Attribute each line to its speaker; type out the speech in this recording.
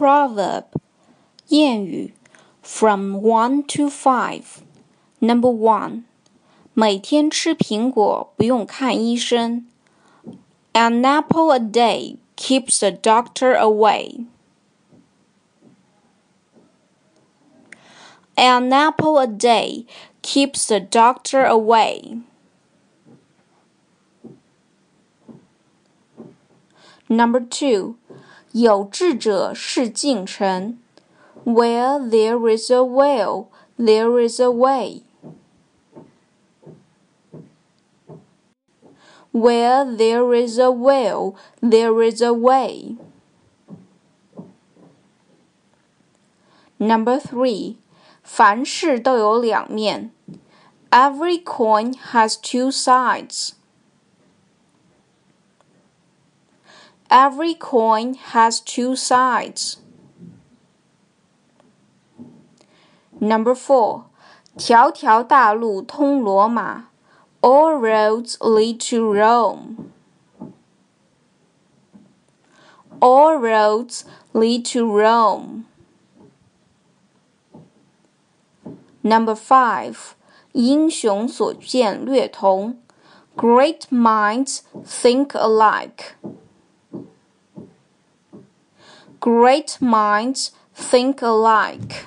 Speaker 1: proverb 谚语 from one to five. Number one，每天吃苹果不用看医生。An apple a day keeps the doctor away. An apple a day keeps the doctor away. Number two， 有志者事竟成。Where there is a will, there is a way. Where there is a will, there is a way. Number three，凡事都有两面。Every coin has two sides. Every coin has two sides. Number four，条条大路通罗马。All roads lead to Rome. All roads lead to Rome. Number five，英雄所见略同。Great minds think alike. Great minds think alike.